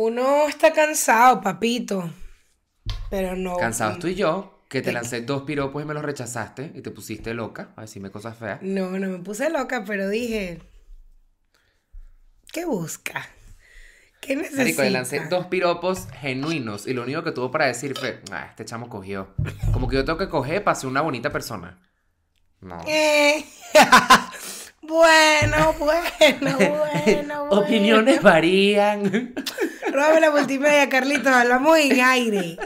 Uno está cansado, papito. Pero no. Cansado estoy yo, que te lancé dos piropos y me los rechazaste y te pusiste loca a decirme cosas feas. No, no me puse loca, pero dije. ¿Qué busca? ¿Qué necesita? Marico, le lancé dos piropos genuinos y lo único que tuvo para decir fue, ah, este chamo cogió. Como que yo tengo que coger para ser una bonita persona. No. Eh, bueno, bueno, bueno, bueno. Opiniones varían. Róbame la multimedia, Carlitos. Hablamos en aire.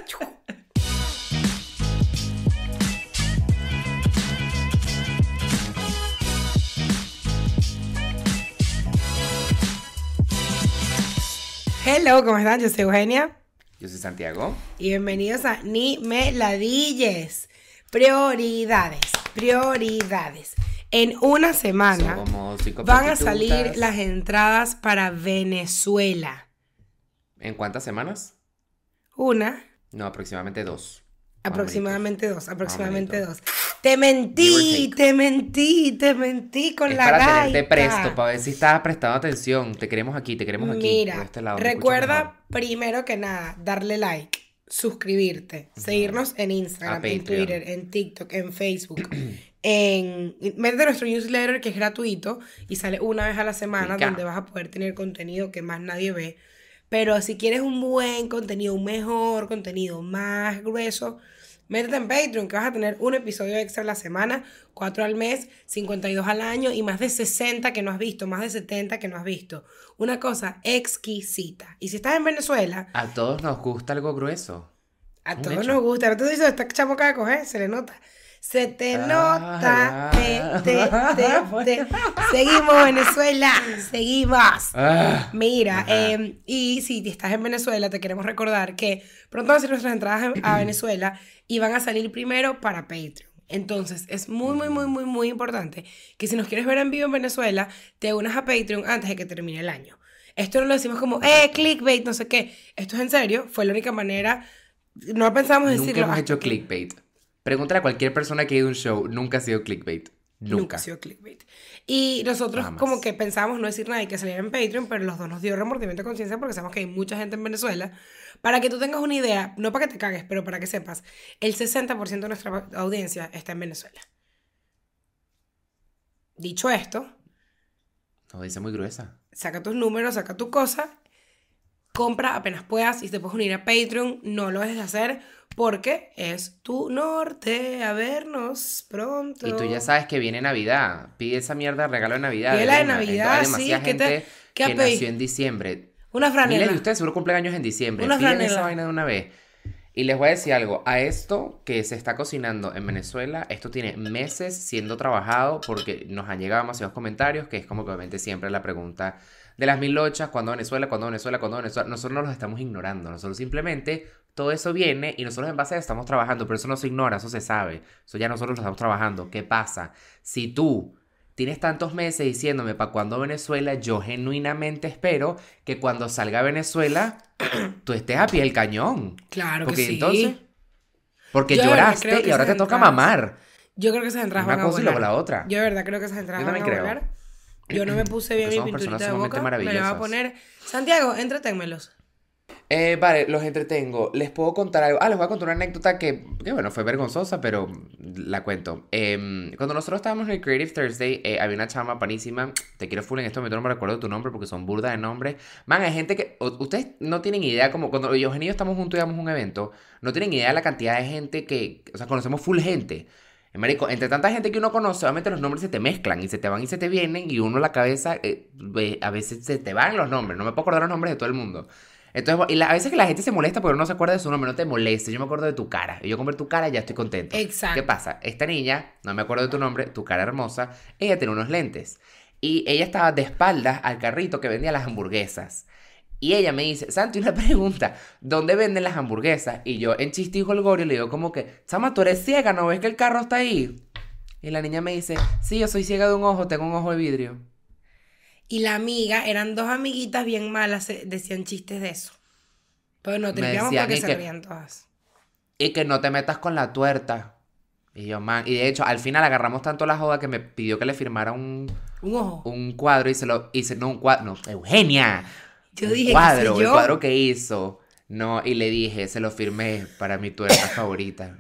Hello, ¿cómo están? Yo soy Eugenia. Yo soy Santiago. Y bienvenidos a Ni Me Ladilles. Prioridades, prioridades. En una semana van a salir las entradas para Venezuela. ¿En cuántas semanas? Una, No, aproximadamente dos. aproximadamente dos, aproximadamente dos. Te mentí, te mentí, te mentí con es la para gaita. tenerte presto, para ver si estabas prestando atención. Te queremos aquí, te queremos aquí. Mira, este lado, recuerda primero que nada darle like, suscribirte, seguirnos en Instagram, en. Twitter, en TikTok, en Facebook, en métete nuestro newsletter que es gratuito y sale una vez a la semana donde vas a poder tener contenido que más nadie ve. Pero si quieres un buen contenido, un mejor contenido, más grueso, métete en Patreon que vas a tener un episodio extra a la semana, cuatro al mes, 52 al año y más de 60 que no has visto, más de 70 que no has visto. Una cosa exquisita. Y si estás en Venezuela, A todos nos gusta algo grueso. a todos hecho. nos gusta. No te dices, esta chamo acaba de coger, se le nota. Se te Ah, nota. ya. te, te, te. Seguimos, Venezuela. Seguimos. Ah, Mira, eh, y si estás en Venezuela, te queremos recordar que pronto van a ser nuestras entradas a Venezuela y van a salir primero para Patreon. Entonces, es muy, muy, muy, muy, muy importante que si nos quieres ver en vivo en Venezuela, te unas a Patreon antes de que termine el año. Esto no lo decimos como, eh, clickbait, no sé qué. Esto es en serio, fue la única manera. No pensamos Nunca decirlo. hemos hasta hecho clickbait. Pregúntale a cualquier persona que ha ido a un show. Nunca ha sido clickbait. Nunca. Nunca. ha sido clickbait. Y nosotros Jamás. como que pensábamos no decir nada y que saliera en Patreon, pero los dos nos dio remordimiento de conciencia porque sabemos que hay mucha gente en Venezuela. Para que tú tengas una idea, no para que te cagues, pero para que sepas, el 60% de nuestra audiencia está en Venezuela. Dicho esto, dice muy gruesa. saca tus números, saca tu cosa, compra apenas puedas y te puedes unir a Patreon, no lo dejes de hacer porque es tu norte, a vernos pronto. Y tú ya sabes que viene Navidad. Pide esa mierda regalo de Navidad. Pide la de. Navidad, Hay sí, demasiada ¿qué te- gente qué que nació en diciembre. Una Miles franela. de ustedes seguro cumplen años en diciembre. Una Piden esa vaina de una vez. Y les voy a decir algo. A esto que se está cocinando en Venezuela, esto tiene meses siendo trabajado porque nos han llegado demasiados comentarios, que es como que obviamente siempre la pregunta de las mil lochas, ¿cuándo Venezuela? ¿Cuándo Venezuela? ¿Cuándo Venezuela? Nosotros no los estamos ignorando. Nosotros simplemente todo eso viene y nosotros en base a eso estamos trabajando, pero eso no se ignora, eso se sabe. Eso ya nosotros lo estamos trabajando. ¿Qué pasa? Si tú tienes tantos meses diciéndome para cuándo Venezuela, yo genuinamente espero que cuando salga Venezuela tú estés a pie del cañón. Claro Porque que sí. entonces, porque Yo lloraste y ahora te toca mamar. Yo creo que esas entradas Una van a cosa y luego volar. la otra. Yo de verdad creo que esas entradas van a creo. volar. Yo no me puse bien Porque mi pinturita de boca. Me la voy a poner. Santiago, entreténmelos. Eh, vale, los entretengo. Les puedo contar algo. Ah, les voy a contar una anécdota que, que bueno, fue vergonzosa, pero la cuento. Em, cuando nosotros estábamos en el Creative Thursday, eh, había una chama panísima. Te quiero full en esto, no me recuerdo tu nombre porque son burda de nombres. Man, hay gente que. ustedes no tienen idea, como cuando yo y yo estamos juntos y damos un evento, no tienen idea de la cantidad de gente que. O sea, conocemos full gente. Eh, Marico, entre tanta gente que uno conoce, obviamente los nombres se te mezclan y se te van y se te vienen y uno la cabeza, eh, a veces se te van los nombres, no me puedo acordar los nombres de todo el mundo. Entonces, y la- a veces que la gente se molesta porque no se acuerda de su nombre, no te moleste, yo me acuerdo de tu cara. Y yo con ver tu cara ya estoy contento. Exacto. ¿Qué pasa? Esta niña, no me acuerdo de tu nombre, tu cara hermosa, ella tiene unos lentes. Y ella estaba de espaldas al carrito que vendía las hamburguesas. Y ella me dice, Santi, una pregunta, ¿dónde venden las hamburguesas? Y yo en chiste y jolgorio le digo como que, Sama, tú eres ciega, ¿no ves que el carro está ahí? Y la niña me dice, sí, yo soy ciega de un ojo, tengo un ojo de vidrio. Y la amiga, eran dos amiguitas bien malas, decían chistes de eso. Pero no tripeamos porque se que- rían todas. Y que no te metas con la tuerta. Y yo, man, y de hecho, al final agarramos tanto la joda que me pidió que le firmara un, Un ojo. un cuadro y se lo hice, no un cuadro, no, Eugenia. Yo el dije, ¿qué cuadro, el cuadro que hizo. No, y le dije, se lo firmé para mi tuerca favorita.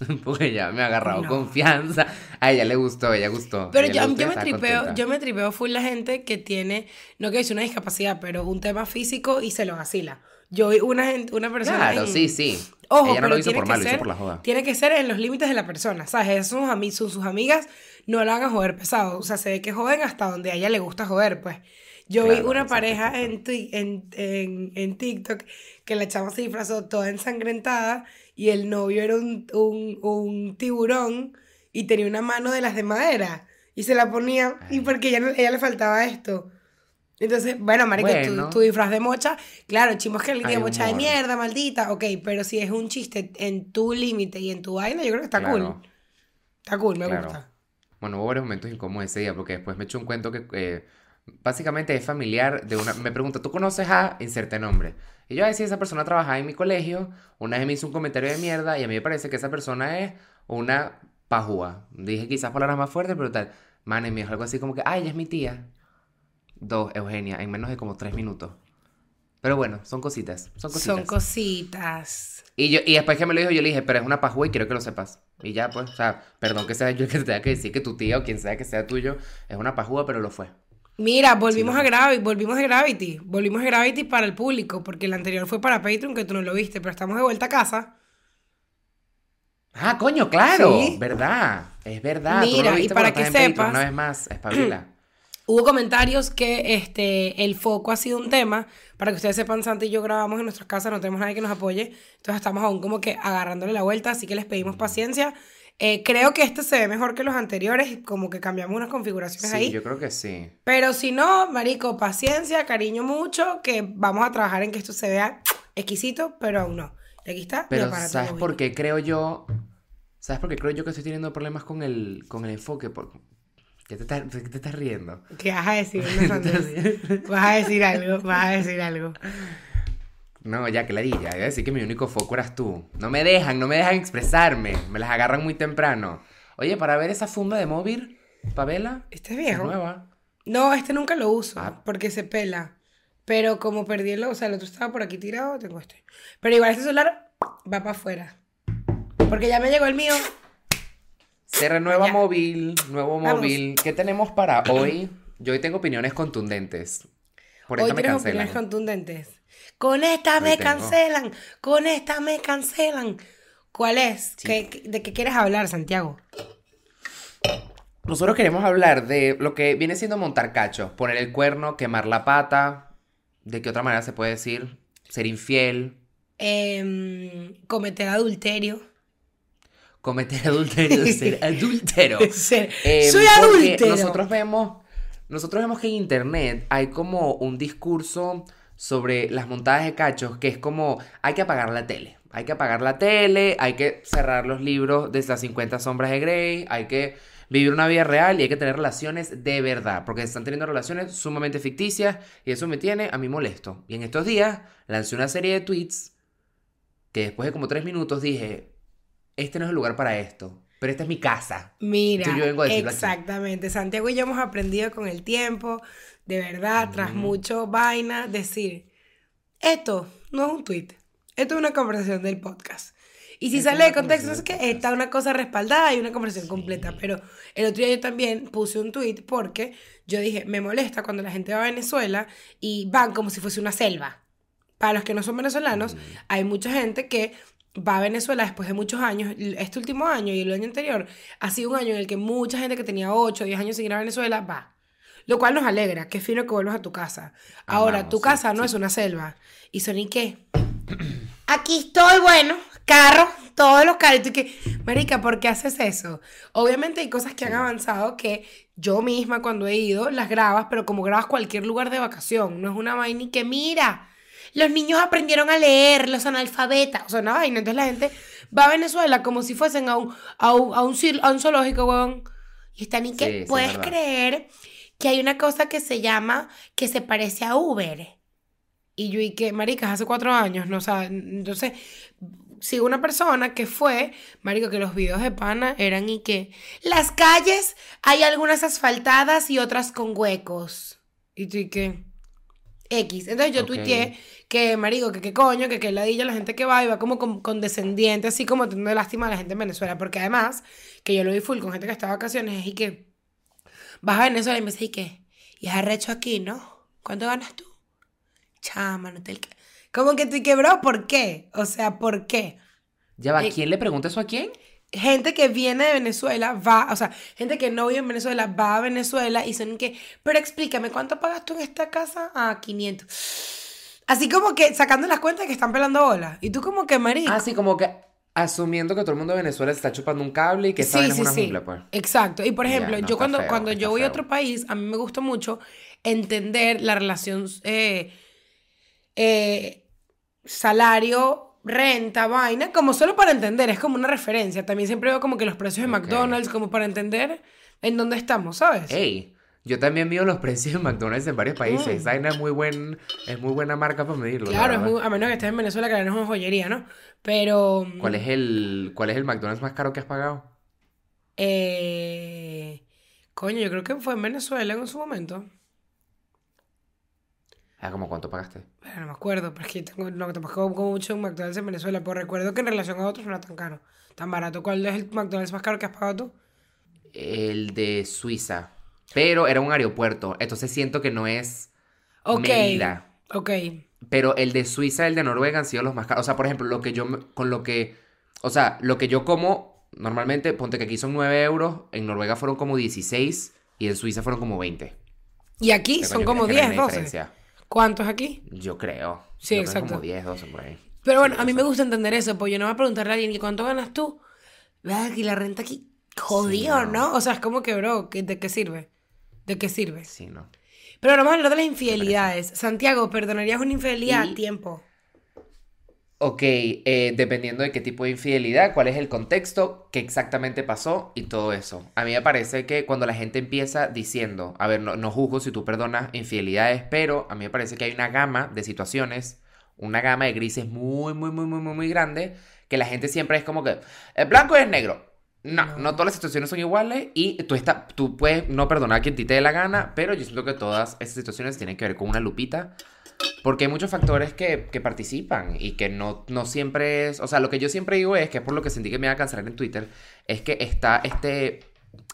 Porque ella me ha agarrado No. confianza. A ella le gustó, ella gustó. Pero a ella yo, gustó yo me tripeo, contenta. yo me tripeo full la gente que tiene, no que es una discapacidad, pero un tema físico y se lo vacila. Yo vi una, gente- una persona Claro, en- sí, sí. Ojo, ella no lo hizo por mal, lo hizo ser- por la joda. Tiene que ser en los límites de la persona, ¿sabes? Sus, ami- son sus amigas, no la a joder pesado. O sea, se ve que joden hasta donde a ella le gusta joder, pues. Yo vi Claro, una exacto, pareja en, en, en, en TikTok que la chama se disfrazó toda ensangrentada y el novio era un, un, un tiburón y tenía una mano de las de madera y se la ponía y porque ella, ella le faltaba esto. Entonces, bueno, marico, tu- Bueno. tu, disfraz de mocha, claro, chimos que el Hay día mocha de mierda, maldita, ok, pero si es un chiste en tu límite y en tu vaina, yo creo que está Claro. cool. Está cool, me Claro. gusta. Bueno, hubo varios momentos incómodos ese día porque después me echó un cuento que eh, básicamente es familiar de una... Me pregunta, ¿tú conoces a inserte nombre? Y yo, a esa persona trabajaba en mi colegio, una vez me hizo un comentario de mierda y a mí me parece que esa persona es una pajúa. Dije quizás palabras más fuertes, pero tal. Man, me dijo algo así como que, ay, ella es mi tía. Dos, Eugenia, en menos de como tres minutos. Pero bueno, son cositas, son cositas. Son cositas. Y, yo, y después que me lo dijo, yo le dije, pero es una pajúa y quiero que lo sepas. Y ya, pues, o sea, perdón que sea yo el que te tenga que decir que tu tía o quien sea que sea tuyo es una pajúa, pero lo fue. Mira, volvimos Sí, a Gravity, volvimos a Gravity, volvimos a Gravity para el público, porque el anterior fue para Patreon, que tú no lo viste, pero estamos de vuelta a casa. Ah, coño, claro, Sí. verdad, es verdad. no Mira, lo y para que sepas- Una vez más, espabila. Hubo comentarios que este, el foco ha sido un tema. Para que ustedes sepan, Santi y yo grabamos en nuestras casas, no tenemos nadie que nos apoye. Entonces estamos aún como que agarrándole la vuelta, así que les pedimos paciencia. Eh, creo que este se ve mejor que los anteriores, como que cambiamos unas configuraciones Sí, ahí. yo creo que sí. Pero si no, marico, paciencia, cariño mucho, que vamos a trabajar en que esto se vea exquisito, pero aún no. Y aquí está Pero ¿sabes por qué creo yo? ¿Sabes por qué creo yo que estoy teniendo problemas con el, con el enfoque? Por... ¿Qué te estás, qué te estás riendo? ¿Qué vas a decir? Vas a decir algo, vas a decir algo. No, ya, clarilla. Iba a decir que mi único foco eras tú. No me dejan, no me dejan expresarme. Me las agarran muy temprano. Oye, para ver esa funda de móvil, Pavela, Este es es viejo. nueva. No, este nunca lo uso Ah. porque se pela. Pero como perdí el, o sea, el otro estaba por aquí tirado, tengo este. Pero igual este celular va para afuera. Porque ya me llegó el mío. Se renueva Ya. móvil, nuevo Vamos. móvil. ¿Qué tenemos para hoy? Yo hoy tengo opiniones contundentes. Por Hoy esta me cancelan. opiniones contundentes. Con esta me tengo. cancelan. Con esta me cancelan. ¿Cuál es? Sí. ¿Qué- qué- ¿De qué quieres hablar, Santiago? Nosotros queremos hablar de lo que viene siendo montar cachos. Poner el cuerno, quemar la pata. ¿De qué otra manera se puede decir? Ser infiel. Em, cometer adulterio. Cometer adulterio, ser adúltero. Ser- Eh, Soy adúltero. Nosotros vemos, nosotros vemos que en internet hay como un discurso sobre las montadas de cachos que es como hay que apagar la tele. Hay que apagar la tele, hay que cerrar los libros de las 50 sombras de Grey, hay que vivir una vida real y hay que tener relaciones de verdad, porque están teniendo relaciones sumamente ficticias y eso me tiene a mí molesto. Y en estos días lancé una serie de tweets que después de como tres minutos dije, este no es el lugar para esto, pero esta es mi casa. Mira, yo vengo a aquí. exactamente. Santiago y yo hemos aprendido con el tiempo, de verdad, tras mucho vaina, decir, esto no es un tweet, esto es una conversación del podcast. Y si Esto es sale de contexto, no sé conversación qué, del está una cosa respaldada y una conversación completa. Pero el otro día yo también puse un tweet porque yo dije, me molesta cuando la gente va a Venezuela y van como si fuese una selva. Para los que no son venezolanos, hay mucha gente que va a Venezuela después de muchos años. Este último año y el año anterior ha sido un año en el que mucha gente que tenía 8 o 10 años sin ir a Venezuela va. Lo cual nos alegra, qué fino que vuelvas a tu casa. Ahora, Amamos, tu sí, casa no sí. es una selva. ¿Y Sony qué? Aquí estoy, bueno, carro, todos los carros. Y que, Marica, ¿por qué haces eso? Obviamente hay cosas que han avanzado que yo misma cuando he ido las grabas, pero como grabas cualquier lugar de vacación, no es una vaina y que mira, los niños aprendieron a leer, los analfabetas, o sea, una vaina. Entonces la gente va a Venezuela como si fuesen a un, a un, a un, a un zoológico, weón. Y están y que, sí, es ¿puedes creer que hay una cosa que se llama, que se parece a Uber? Y yo, y que, maricas, hace cuatro años, ¿no? O sea, entonces, sigo una persona que fue, marico, que los videos de pana eran y que las calles hay algunas asfaltadas y otras con huecos. Y tú, y que, X. Entonces yo Ok. tuiteé que, marico, que qué coño, que qué ladilla la gente que va y va como con- condescendiente, así como teniendo lástima a la gente en Venezuela. Porque además, que yo lo vi full con gente que está de vacaciones, y que vas a Venezuela y me dice, ¿y qué? Y es arrecho aquí, ¿no? ¿Cuánto ganas tú? Chama, no te... Como que te quebró, ¿por qué? O sea, ¿por qué? Ya va, Eh, ¿quién le pregunta eso a quién? gente que viene de Venezuela va, o sea, gente que no vive en Venezuela va a Venezuela y son que, pero explícame, ¿cuánto pagas tú en esta casa? Ah, 500. Así como que sacando las cuentas que están pelando bolas. Y tú como que, marico. Así como que asumiendo que todo el mundo de Venezuela se está chupando un cable y que Sí, sí, es una sí. jungla, pues. Exacto. Y por ejemplo, no, yo cuando, feo, cuando yo voy a otro país, a mí me gusta mucho entender la relación eh, eh, salario, renta, vaina, como solo para entender, es como una referencia. También siempre veo como que los precios de. McDonald's, como para entender en dónde estamos, ¿sabes? Ey, yo también veo los precios de McDonald's en varios países. Mm. Esa es muy, buen, es muy buena marca para medirlo. la Claro, es muy- a menos que estés en Venezuela, que no es una joyería, ¿no? Pero... ¿Cuál es el, cuál es el McDonald's más caro que has pagado? Eh, coño, yo creo que fue en Venezuela en su momento. Ah, ¿cómo cuánto pagaste? Pero no me acuerdo, pero es que tengo, no, tampoco como mucho en McDonald's en Venezuela, pero recuerdo que en relación a otros no era tan caro, tan barato. ¿Cuál es el McDonald's más caro que has pagado tú? El de Suiza. Pero era un aeropuerto, entonces siento que no es Ok. medida. Ok. Pero el de Suiza y el de Noruega han sido los más caros. O sea, por ejemplo, lo que yo, con lo que, o sea, lo que yo como, normalmente, ponte que aquí son 9 euros, en Noruega fueron como 16 y en Suiza fueron como 20. Y aquí son como es que no hay 10, una 12. diferencia. ¿Cuántos aquí? Yo creo. Sí, Yo creo exacto. Como 10, 12 por ahí. Pero bueno, Sí, a mí me gusta entender eso, pues yo no voy a preguntarle a alguien que cuánto ganas tú. Vea que la renta aquí jodido, no. ¿no? O sea, es como que, bro, ¿qué- ¿de qué sirve? ¿De qué sirve? Sí, ¿no? Pero ahora vamos a hablar de las infidelidades. Santiago, ¿perdonarías una infidelidad Y- a tiempo? Ok, eh, dependiendo de qué tipo de infidelidad, cuál es el contexto, qué exactamente pasó y todo eso. A mí me parece que cuando la gente empieza diciendo, a ver, no, no juzgo si tú perdonas infidelidades, pero a mí me parece que hay una gama de situaciones, una gama de grises muy, muy, muy, muy, muy, muy grande, que la gente siempre es como que, el blanco es negro. No, No. no, todas las situaciones son iguales y tú, está, tú puedes no perdonar a quien te dé la gana, pero yo siento que todas esas situaciones tienen que ver con una lupita porque hay muchos factores que, que participan y que no, no siempre es... O sea, lo que yo siempre digo es, que es por lo que sentí que me iba a cancelar en Twitter, es que está este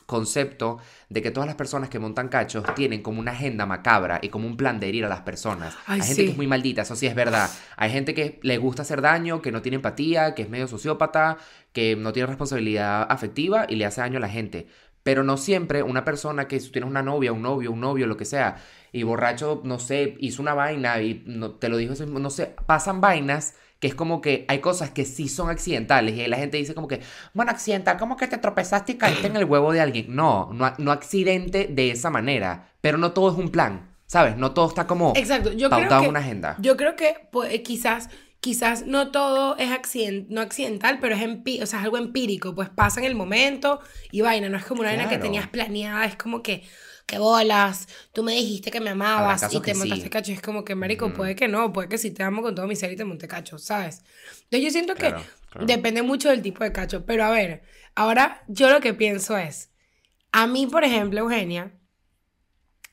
concepto de que todas las personas que montan cachos tienen como una agenda macabra y como un plan de herir a las personas. Ay, hay gente sí. que es muy maldita, eso sí es verdad. Hay gente que le gusta hacer daño, que no tiene empatía, que es medio sociópata, que no tiene responsabilidad afectiva y le hace daño a la gente. Pero no siempre una persona que si tienes una novia, un novio, un novio, lo que sea, y borracho, no sé, hizo una vaina y no, te lo dijo, no sé, pasan vainas que es como que hay cosas que sí son accidentales y la gente dice como que, bueno, accidental, como que te tropezaste y caíste en el huevo de alguien. No, no, no accidente de esa manera, pero no todo es un plan, ¿sabes? No todo está como Exacto, yo creo pautado que... en una agenda. Yo creo que pues, eh, quizás, quizás no todo es accident, no accidental, pero es, o sea, es algo empírico, pues pasa en el momento y vaina, no es como una vaina que tenías planeada, es como que, que bolas, tú me dijiste que me amabas y te montaste sí. cacho, es como que, marico, puede que no, puede que sí te amo con todo mi ser y te monté cacho, ¿sabes? Entonces yo siento Claro, que claro. depende mucho del tipo de cacho, pero a ver, ahora yo lo que pienso es, a mí, por ejemplo, Eugenia,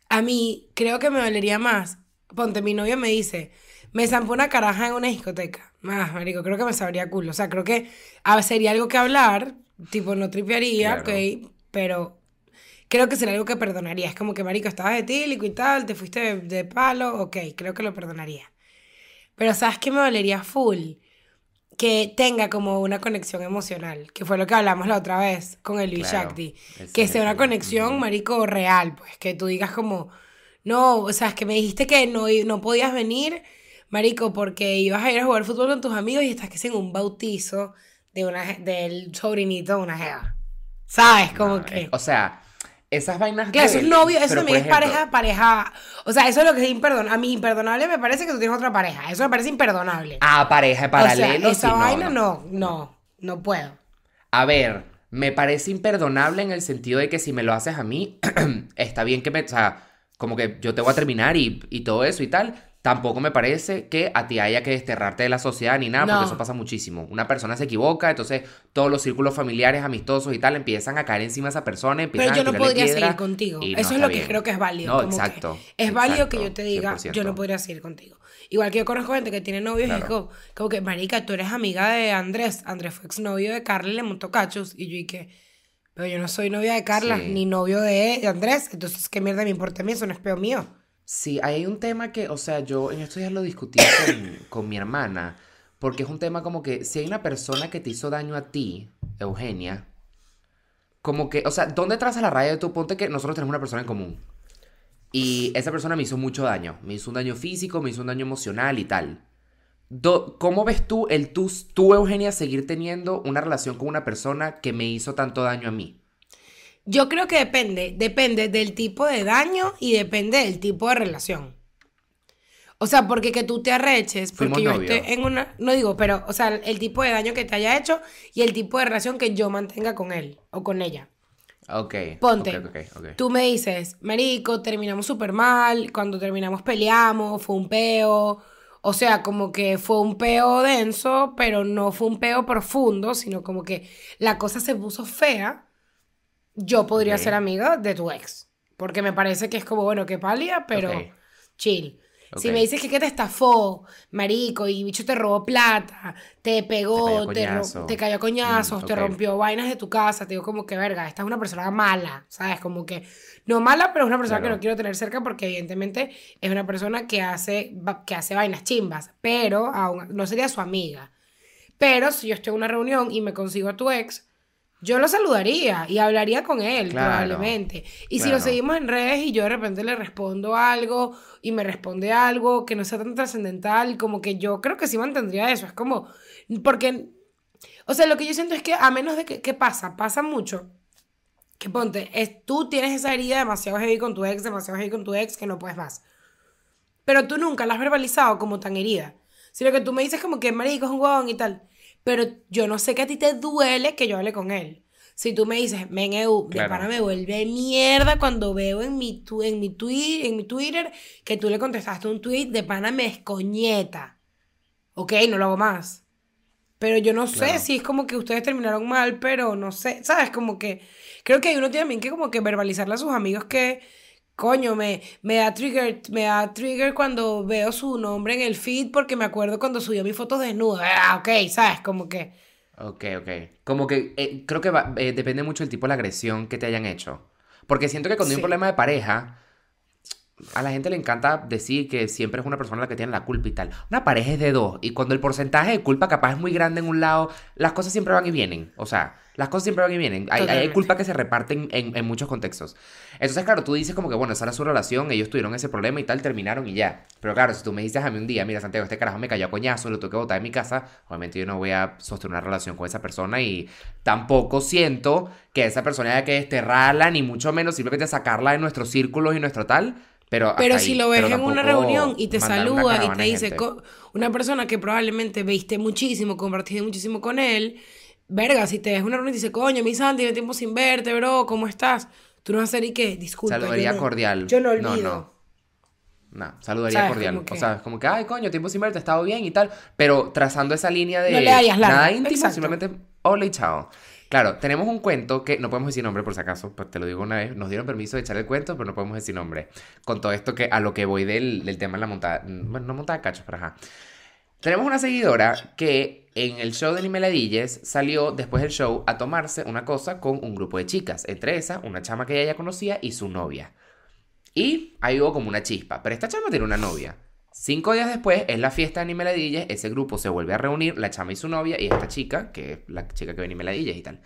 a mí creo que me dolería más. Ponte, mi novio me dice, me zampó una caraja en una discoteca. Más, marico, creo que me sabría culo. O sea, creo que ah, sería algo que hablar, tipo, no tripearía, Claro. ok, pero creo que sería algo que perdonaría. Es como que, marico, estabas etílico y tal, te fuiste de, de palo, ok, creo que lo perdonaría. Pero ¿sabes qué me dolería full? Que tenga como una conexión emocional, que fue lo que hablamos la otra vez con el Claro, Shakti. Que es sea una conexión, marico, real, pues, que tú digas como, no, o sea, es que me dijiste que no, no podías venir, marico, porque ibas a ir a jugar fútbol con tus amigos y estás que en un bautizo de una, del sobrinito de una jeva. ¿Sabes? Como No, que... es- o sea, esas vainas. Claro, eso es novio, eso también es pareja, pareja. O sea, eso es lo que es imperdonable. A mí imperdonable me parece que tú tienes otra pareja. Eso me parece imperdonable. Ah, pareja de o paralelo. sea, esa sí, vaina no. no, no, no puedo. A ver, me parece imperdonable en el sentido de que si me lo haces a mí, está bien que me. O sea, como que yo te voy a terminar y, y todo eso y tal. Tampoco me parece que a ti haya que desterrarte de la sociedad ni nada, porque eso pasa muchísimo. Una persona se equivoca, entonces todos los círculos familiares, amistosos y tal empiezan a caer encima de esa persona, empiezan Pero yo a no podría seguir contigo. y no Eso es lo que creo que es válido. No, como que exacto. es válido que yo te diga, yo 100%. no podría seguir contigo. Igual que yo conozco gente que tiene novios y es Claro. como, como que, marica, tú eres amiga de Andrés. Andrés fue exnovio de Carla y le montó cachos. Y yo dije, pero yo no soy novia de Carla, Sí. ni novio de, de Andrés. Entonces, ¿qué mierda me importa a mí? Eso no es peo mío. Sí, hay un tema que, o sea, yo en estos días lo discutí con, con mi hermana, porque es un tema como que si hay una persona que te hizo daño a ti, Eugenia, como que, o sea, ¿dónde traza la raya de tu ponte que nosotros tenemos una persona en común? Y esa persona me hizo mucho daño, me hizo un daño físico, me hizo un daño emocional y tal. Do- ¿Cómo ves tú el tú, tú, Eugenia, seguir teniendo una relación con una persona que me hizo tanto daño a mí? Yo creo que depende, depende del tipo de daño y depende del tipo de relación. O sea, porque que tú te arreches, porque Fuimos yo novios. esté en una, no digo, pero, o sea, el tipo de daño que te haya hecho y el tipo de relación que yo mantenga con él o con ella. Ok. Ponte, ok, ok, ok. tú me dices, Marico, terminamos súper mal, cuando terminamos peleamos, fue un peo. O sea, como que fue un peo denso, pero no fue un peo profundo, sino como que la cosa se puso fea. Yo podría ser amiga de tu ex. Porque me parece que es como, bueno, que pálida, pero chill. Si me dices que, que te estafó, marico, y bicho te robó plata, te pegó, Te te, cayó te cayó a coñazos, Mm, te rompió vainas de tu casa, te digo como que, verga, esta es una persona mala, ¿sabes? Como que, no mala, pero es una persona que no quiero tener cerca porque evidentemente es una persona que hace, que hace vainas chimbas, pero aún, no sería su amiga. Pero si yo estoy en una reunión y me consigo a tu ex, yo lo saludaría y hablaría con él, Claro, probablemente. Y si lo seguimos en redes y yo de repente le respondo algo y me responde algo que no sea tan trascendental, como que yo creo que sí mantendría eso. Es como, porque, o sea, lo que yo siento es que a menos de que, ¿qué pasa? Pasa mucho. Que ponte, es, tú tienes esa herida demasiado heavy con tu ex, demasiado heavy con tu ex, que no puedes más. Pero tú nunca la has verbalizado como tan herida. Sino que tú me dices como que marico es un huevón y tal. Pero yo no sé que a ti te duele que yo hable con él. Si tú me dices, men, Eu, de pana me vuelve mierda cuando veo en mi, tu- en, mi en mi Twitter que tú le contestaste un tweet, de pana me escoñeta. Ok, no lo hago más. Pero yo no sé si es como que ustedes terminaron mal, pero no sé, ¿sabes? Como que creo que uno tiene también que como que verbalizarle a sus amigos que, coño, me, me da trigger, me da trigger cuando veo su nombre en el feed porque me acuerdo cuando subió mis fotos desnuda. Ah, ok, ¿sabes? Como que... Ok, ok. Como que eh, creo que va- eh, depende mucho del tipo de la agresión que te hayan hecho. Porque siento que cuando hay un problema de pareja, a la gente le encanta decir que siempre es una persona la que tiene la culpa y tal. Una pareja es de dos. Y cuando el porcentaje de culpa capaz es muy grande en un lado, las cosas siempre van y vienen. O sea, las cosas siempre van y vienen. Hay, hay culpa que se reparten en, en muchos contextos. Entonces, claro, tú dices como que, bueno, esa era su relación, ellos tuvieron ese problema y tal, terminaron y ya. Pero claro, si tú me dices a mí un día, mira, Santiago, este carajo me cayó a coñazo, lo tuve que botar de mi casa, obviamente yo no voy a sostener una relación con esa persona y tampoco siento que esa persona haya que desterrarla, ni mucho menos simplemente sacarla de nuestros círculos y nuestro tal. Pero, Pero si ahí. lo ves en una reunión y te saluda y te dice, una persona que probablemente viste muchísimo, compartiste muchísimo con él, verga, si te ves una reunión y te dice, coño, mi Santi, tiene tiempo sin verte, bro, ¿cómo estás? Tú no vas a hacer y qué, disculpa. yo Saludaría no- cordial. Yo no No, olvido. no. No, saludaría ¿Sabes? cordial. Que- O sea, como que, ay, coño, tiempo sin verte, he estado bien y tal. Pero trazando esa línea de No le larga. nada íntimo, Exacto. simplemente hola y chao. Claro, tenemos un cuento que no podemos decir nombre por si acaso, pues te lo digo una vez. Nos dieron permiso de echar el cuento, pero no podemos decir nombre. Con todo esto que a lo que voy del, del tema de la montada. Bueno, no montada de cachos, pero ajá. Tenemos una seguidora que en el show de Nimeladilles salió después del show a tomarse una cosa con un grupo de chicas. Entre esas, una chama que ella ya conocía y su novia. Y ahí hubo como una chispa. Pero esta chama tiene una novia. Cinco días después es la fiesta de Nimeladilles. Ese grupo se vuelve a reunir, la chama y su novia, y esta chica, que es la chica que ve Nimeladilles y tal.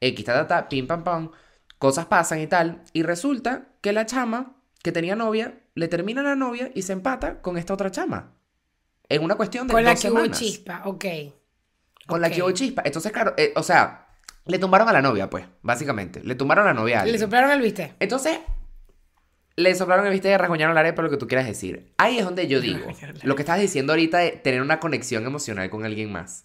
X, ta, pim, pam, pam. Cosas pasan y tal. Y resulta que la chama que tenía novia, le termina la novia y se empata con esta otra chama. En una cuestión de Con la dos que hubo semanas. chispa, ok. Con la que hubo chispa. Entonces, claro, eh, o sea, le tumbaron a la novia, pues, básicamente. Le tumbaron a la novia a Le soplaron el viste. Entonces, le soplaron el viste y rasguñaron la arepa, lo que tú quieras decir. Ahí es donde yo digo, la lo que estás diciendo ahorita de tener una conexión emocional con alguien más.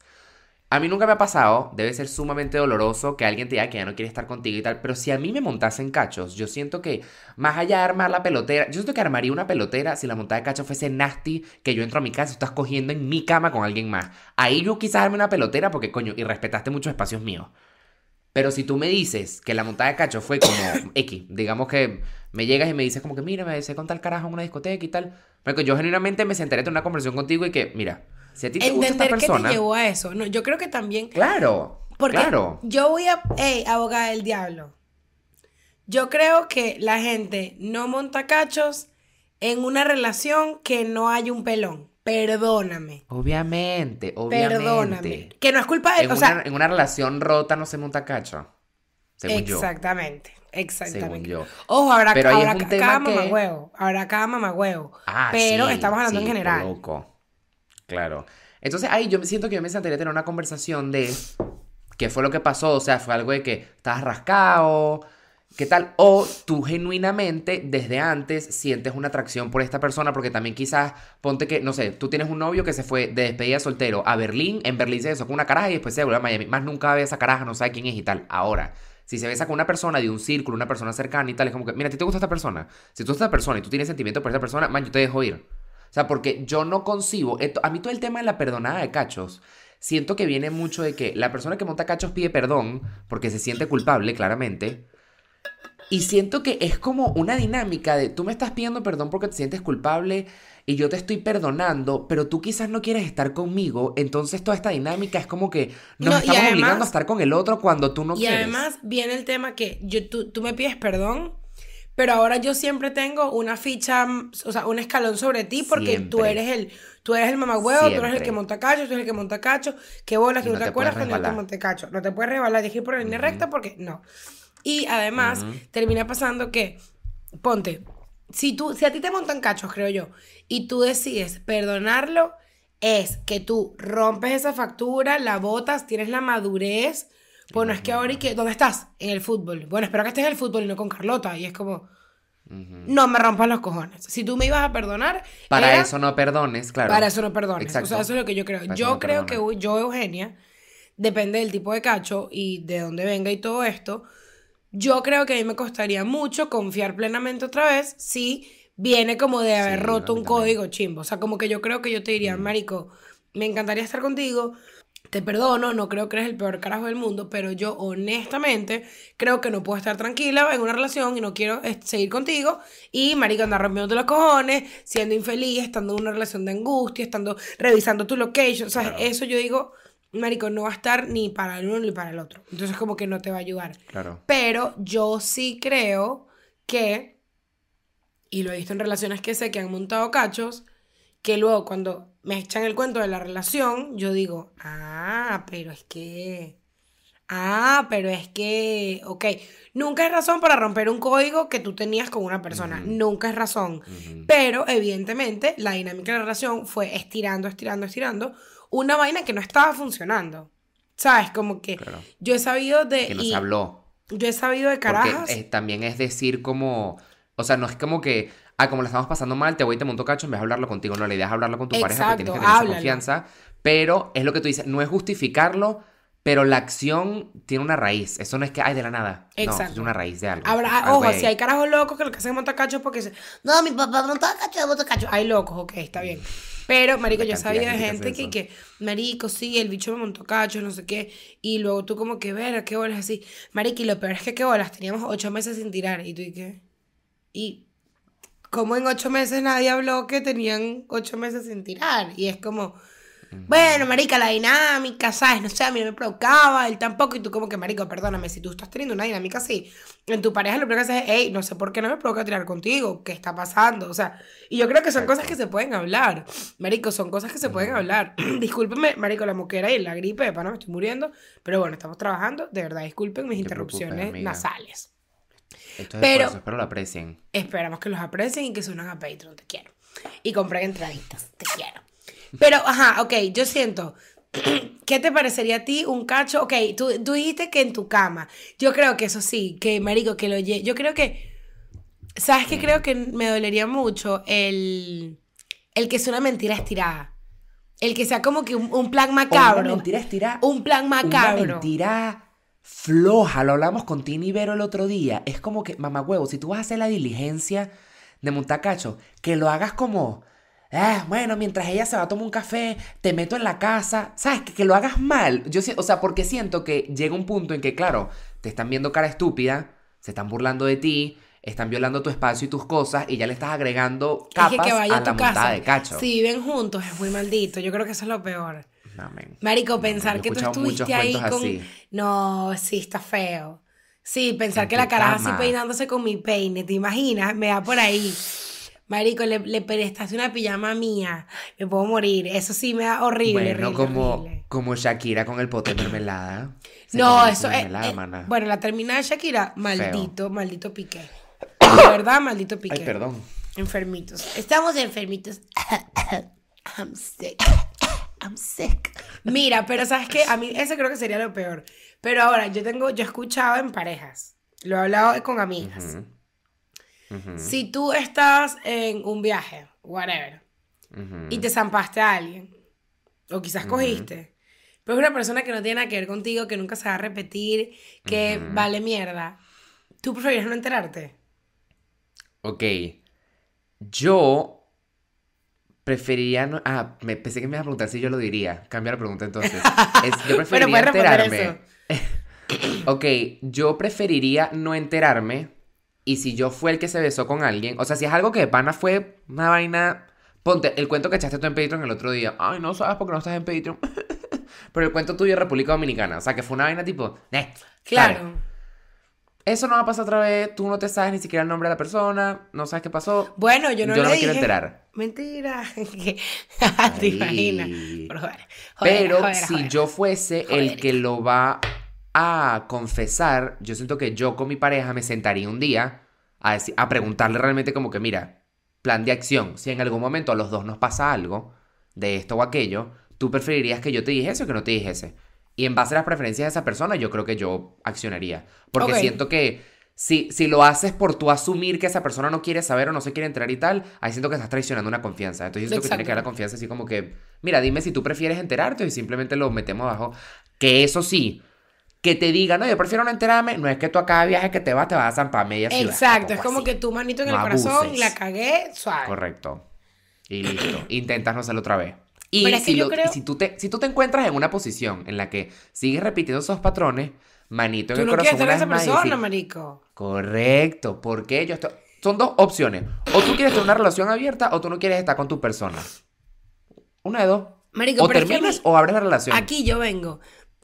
A mí nunca me ha pasado, debe ser sumamente doloroso que alguien te diga que ya no quiere estar contigo y tal, pero si a mí me montasen cachos, yo siento que más allá de armar la pelotera, yo siento que armaría una pelotera si la montada de cachos fuese nasty, que yo entro a mi casa y estás cogiendo en mi cama con alguien más. Ahí yo quizás arme una pelotera porque coño, y respetaste muchos espacios míos. Pero si tú me dices que la montada de cachos fue como X, digamos que me llegas y me dices como que mira, me deseo con tal carajo en una discoteca y tal, pero yo genuinamente me sentaré en una conversación contigo y que, mira, si a ti te gusta esta persona. qué te llevó a eso. No, yo creo que también. Claro. Porque claro. yo voy a. Hey, abogada del diablo. Yo creo que la gente no monta cachos en una relación que no hay un pelón. Perdóname. Obviamente, obviamente. Perdóname. Que no es culpa de. En, o una, en una relación rota no se monta cacho. Según exactamente, yo. Exactamente. Según yo. Ojo, habrá, pero habrá cada mamagüevo. Habrá cada mamagüevo. Ah, pero estamos hablando en general. Loco. Claro. Entonces ahí yo me siento que yo me sentaría tener una conversación de qué fue lo que pasó, o sea, fue algo de que estabas rascado, qué tal, o tú genuinamente desde antes sientes una atracción por esta persona, porque también quizás ponte que, no sé, tú tienes un novio que se fue de despedida soltero a Berlín, en Berlín se besó con una caraja y después se vuelve a Miami, más nunca ve esa caraja, no sabe quién es y tal. Ahora, si se besa con una persona de un círculo, una persona cercana y tal, es como que, mira, ¿a ti te gusta esta persona? Si tú esta persona y tú tienes sentimiento por esta persona, man, yo te dejo ir. O sea, porque yo no concibo. a mí todo el tema de la perdonada de cachos. Siento que viene mucho de que la persona que monta cachos pide perdón porque se siente culpable, claramente. Y siento que es como una dinámica de tú me estás pidiendo perdón porque te sientes culpable y yo te estoy perdonando, pero tú quizás no quieres estar conmigo, entonces toda esta dinámica es como que nos estamos obligando a estar con el otro cuando tú no quieres. Y además viene el tema que yo, tú, tú me pides perdón pero ahora yo siempre tengo una ficha, o sea, un escalón sobre ti porque tú eres el, tú eres el mamagüevo, tú eres el que monta cacho, tú eres el que monta cacho, qué bolas, que no, te, acuerdas cuando te monté cacho. No te puedes rebalar, y ir por la línea recta porque no. Y además, termina pasando que, ponte, si tú, si a ti te montan cachos, creo yo, y tú decides perdonarlo, es que tú rompes esa factura, la botas, tienes la madurez bueno, es que ahora y que, ¿dónde estás? En el fútbol. Bueno, espero que estés en el fútbol y no con Carlota. Y es como, no me rompas los cojones. Si tú me ibas a perdonar. Para eso no perdones, claro. Para eso no perdones. O sea, eso es lo que yo creo. yo creo que yo, Eugenia, depende del tipo de cacho y de dónde venga y todo esto. Yo creo que a mí me costaría mucho confiar plenamente otra vez si viene como de haber roto un código chimbo. O sea, como que yo creo que yo te diría, Marico, me encantaría estar contigo, te perdono, no creo que eres el peor carajo del mundo, pero yo honestamente creo que no puedo estar tranquila en una relación y no quiero seguir contigo. Y marico, andar rompiendo los cojones, siendo infeliz, estando en una relación de angustia, estando revisando tu location. O sea, eso yo digo, marico, no va a estar ni para el uno ni para el otro. Entonces como que no te va a ayudar. Claro. Pero yo sí creo que, y lo he visto en relaciones que sé que han montado cachos, que luego cuando me echan el cuento de la relación, yo digo, ah, pero es que... Ah, pero es que, ok, nunca es razón para romper un código que tú tenías con una persona, nunca es razón. Pero evidentemente la dinámica de la relación fue estirando, estirando, estirando, una vaina que no estaba funcionando. ¿Sabes? Como que yo he sabido de... Que no se habló. Yo he sabido de carajas. Porque también es decir como... O sea, no es como que ah, como la estamos pasando mal, te voy y te monto cacho en vez de hablarlo contigo. No, la idea es hablarlo con tu pareja, porque tienes que tener esa confianza. Pero es lo que tú dices, no es justificarlo, pero la acción tiene una raíz. Eso no es que hay de la nada. Exacto. No, es una raíz de algo. Habrá, ojo, si hay carajos locos que lo que hacen es montar cacho porque dicen, no, mi papá monta cacho, yo monta cacho. Hay locos, ok, está bien. Pero, marico, yo sabía de gente que, que, marico, sí, el bicho me montó cacho, no sé qué. Y luego tú como que, ver, qué bolas así. Marico, y lo peor es que qué bolas, teníamos ocho meses sin tirar. Y tú y qué. Y como en ocho meses nadie habló que tenían ocho meses sin tirar. Y es como, bueno, marica, la dinámica, ¿sabes? No sé, a mí me provocaba, él tampoco. Y tú como que, marico, perdóname, si tú estás teniendo una dinámica así, en tu pareja lo primero que haces es, hey, no sé por qué no me provoca tirar contigo, ¿qué está pasando? O sea, y yo creo que son cosas que se pueden hablar. Marico, son cosas que se pueden hablar. Discúlpeme, marico, la moquera y la gripe, de pana, me estoy muriendo. Pero bueno, estamos trabajando. De verdad, disculpen mis interrupciones nasales. Pero espero lo aprecien. Esperamos que los aprecien y que se unan a Patreon, te quiero. Y compren entraditas, te quiero. Pero, ajá, ok, yo siento, ¿qué te parecería a ti un cacho? Ok, tú, tú dijiste que en tu cama. Yo creo que eso sí, que marico, que lo Yo creo que, ¿sabes qué? Creo que me dolería mucho el, el que es una mentira estirada. El que sea como que un, un plan macabro. Una mentira estirada. Un plan macabro. Una mentira floja. Lo hablamos con Tini Vero el otro día. Es como que, mamá huevo, si tú vas a hacer la diligencia de Montacacho, que lo hagas como. Ah, bueno, mientras ella se va a tomar un café, te meto en la casa. ¿Sabes? Que, que lo hagas mal. Yo, o sea, porque siento que llega un punto en que, claro, te están viendo cara estúpida, se están burlando de ti, están violando tu espacio y tus cosas, y ya le estás agregando Es capas que, que vaya a la montada casa. de cacho. Si viven juntos, es muy maldito. Yo creo que eso es lo peor. Marico, pensar que tú estuviste ahí con. así. No, sí, está feo. Sí, pensar En que la caraja así peinándose con mi peine, ¿te imaginas? Me da por ahí. Marico, le, le prestaste una pijama mía. Me puedo morir. Eso sí me da horrible. Bueno, horrible, como, horrible. como Shakira con el pote de mermelada. Se No, eso es. eh, mana. bueno, la terminada de Shakira, maldito, maldito piqué. Verdad, maldito piqué. Ay, perdón. Enfermitos. Estamos enfermitos. I'm sick. I'm sick. Mira, pero sabes qué, a mí eso creo que sería lo peor. Pero ahora, yo tengo, yo he escuchado en parejas, lo he hablado con amigas. Si tú estás en un viaje, whatever, ujú. y te zampaste a alguien, o quizás cogiste, pero es una persona que no tiene nada que ver contigo, que nunca se va a repetir, que vale mierda, ¿tú preferirías no enterarte? Ok. Yo preferiría no... Ah, me pensé que me ibas a preguntar si yo lo diría. Cambia la pregunta entonces. Es- yo Pero preferiría responder enterarme. ok, yo preferiría no enterarme. Y si yo fue el que se besó con alguien, o sea, si es algo que de pana fue una vaina. Ponte, el cuento que echaste tú en Patreon el otro día. Ay, no sabes por qué no estás en Patreon. Pero el cuento tuyo de República Dominicana. O sea, que fue una vaina tipo. Eh, Claro. Eso no va a pasar otra vez. Tú no te sabes ni siquiera el nombre de la persona. No sabes qué pasó. Bueno, yo no Yo no le me quiero enterar. Mentira. ¿Te imaginas? Pero, joder, Pero joder, si joder. yo fuese el que lo va a confesar, yo siento que yo con mi pareja me sentaría un día a, deci- a preguntarle realmente como que, mira, plan de acción, si en algún momento a los dos nos pasa algo de esto o aquello, ¿tú preferirías que yo te dijese o que no te dijese? Y en base a las preferencias de esa persona, yo creo que yo accionaría. Porque Ok. siento que si, si lo haces por tú asumir que esa persona no quiere saber o no se quiere enterar y tal, ahí siento que estás traicionando una confianza. Entonces yo siento que tiene que haber la confianza así como que, mira, dime si tú prefieres enterarte y simplemente lo metemos abajo. Que eso sí, que te diga, no, yo prefiero no enterarme, no es que tú a cada viaje que te vas te vas a zampar media ciudad. Exacto, es como así. que tu manito en No el corazón, abuses. la cagué, suave. Correcto. Y listo. Intentas no hacerlo otra vez. Y, Pero si, lo- creo- y si, tú te, si tú te encuentras en una posición en la que sigues repitiendo esos patrones, manito en Tú el no corazón esa vez más y persona, decir, marico. Correcto. porque yo estoy... Son dos opciones. O tú quieres tener una relación abierta o tú no quieres estar con tu persona. Una de dos. Marico, o es que terminas mí- o abres la relación. Aquí yo vengo.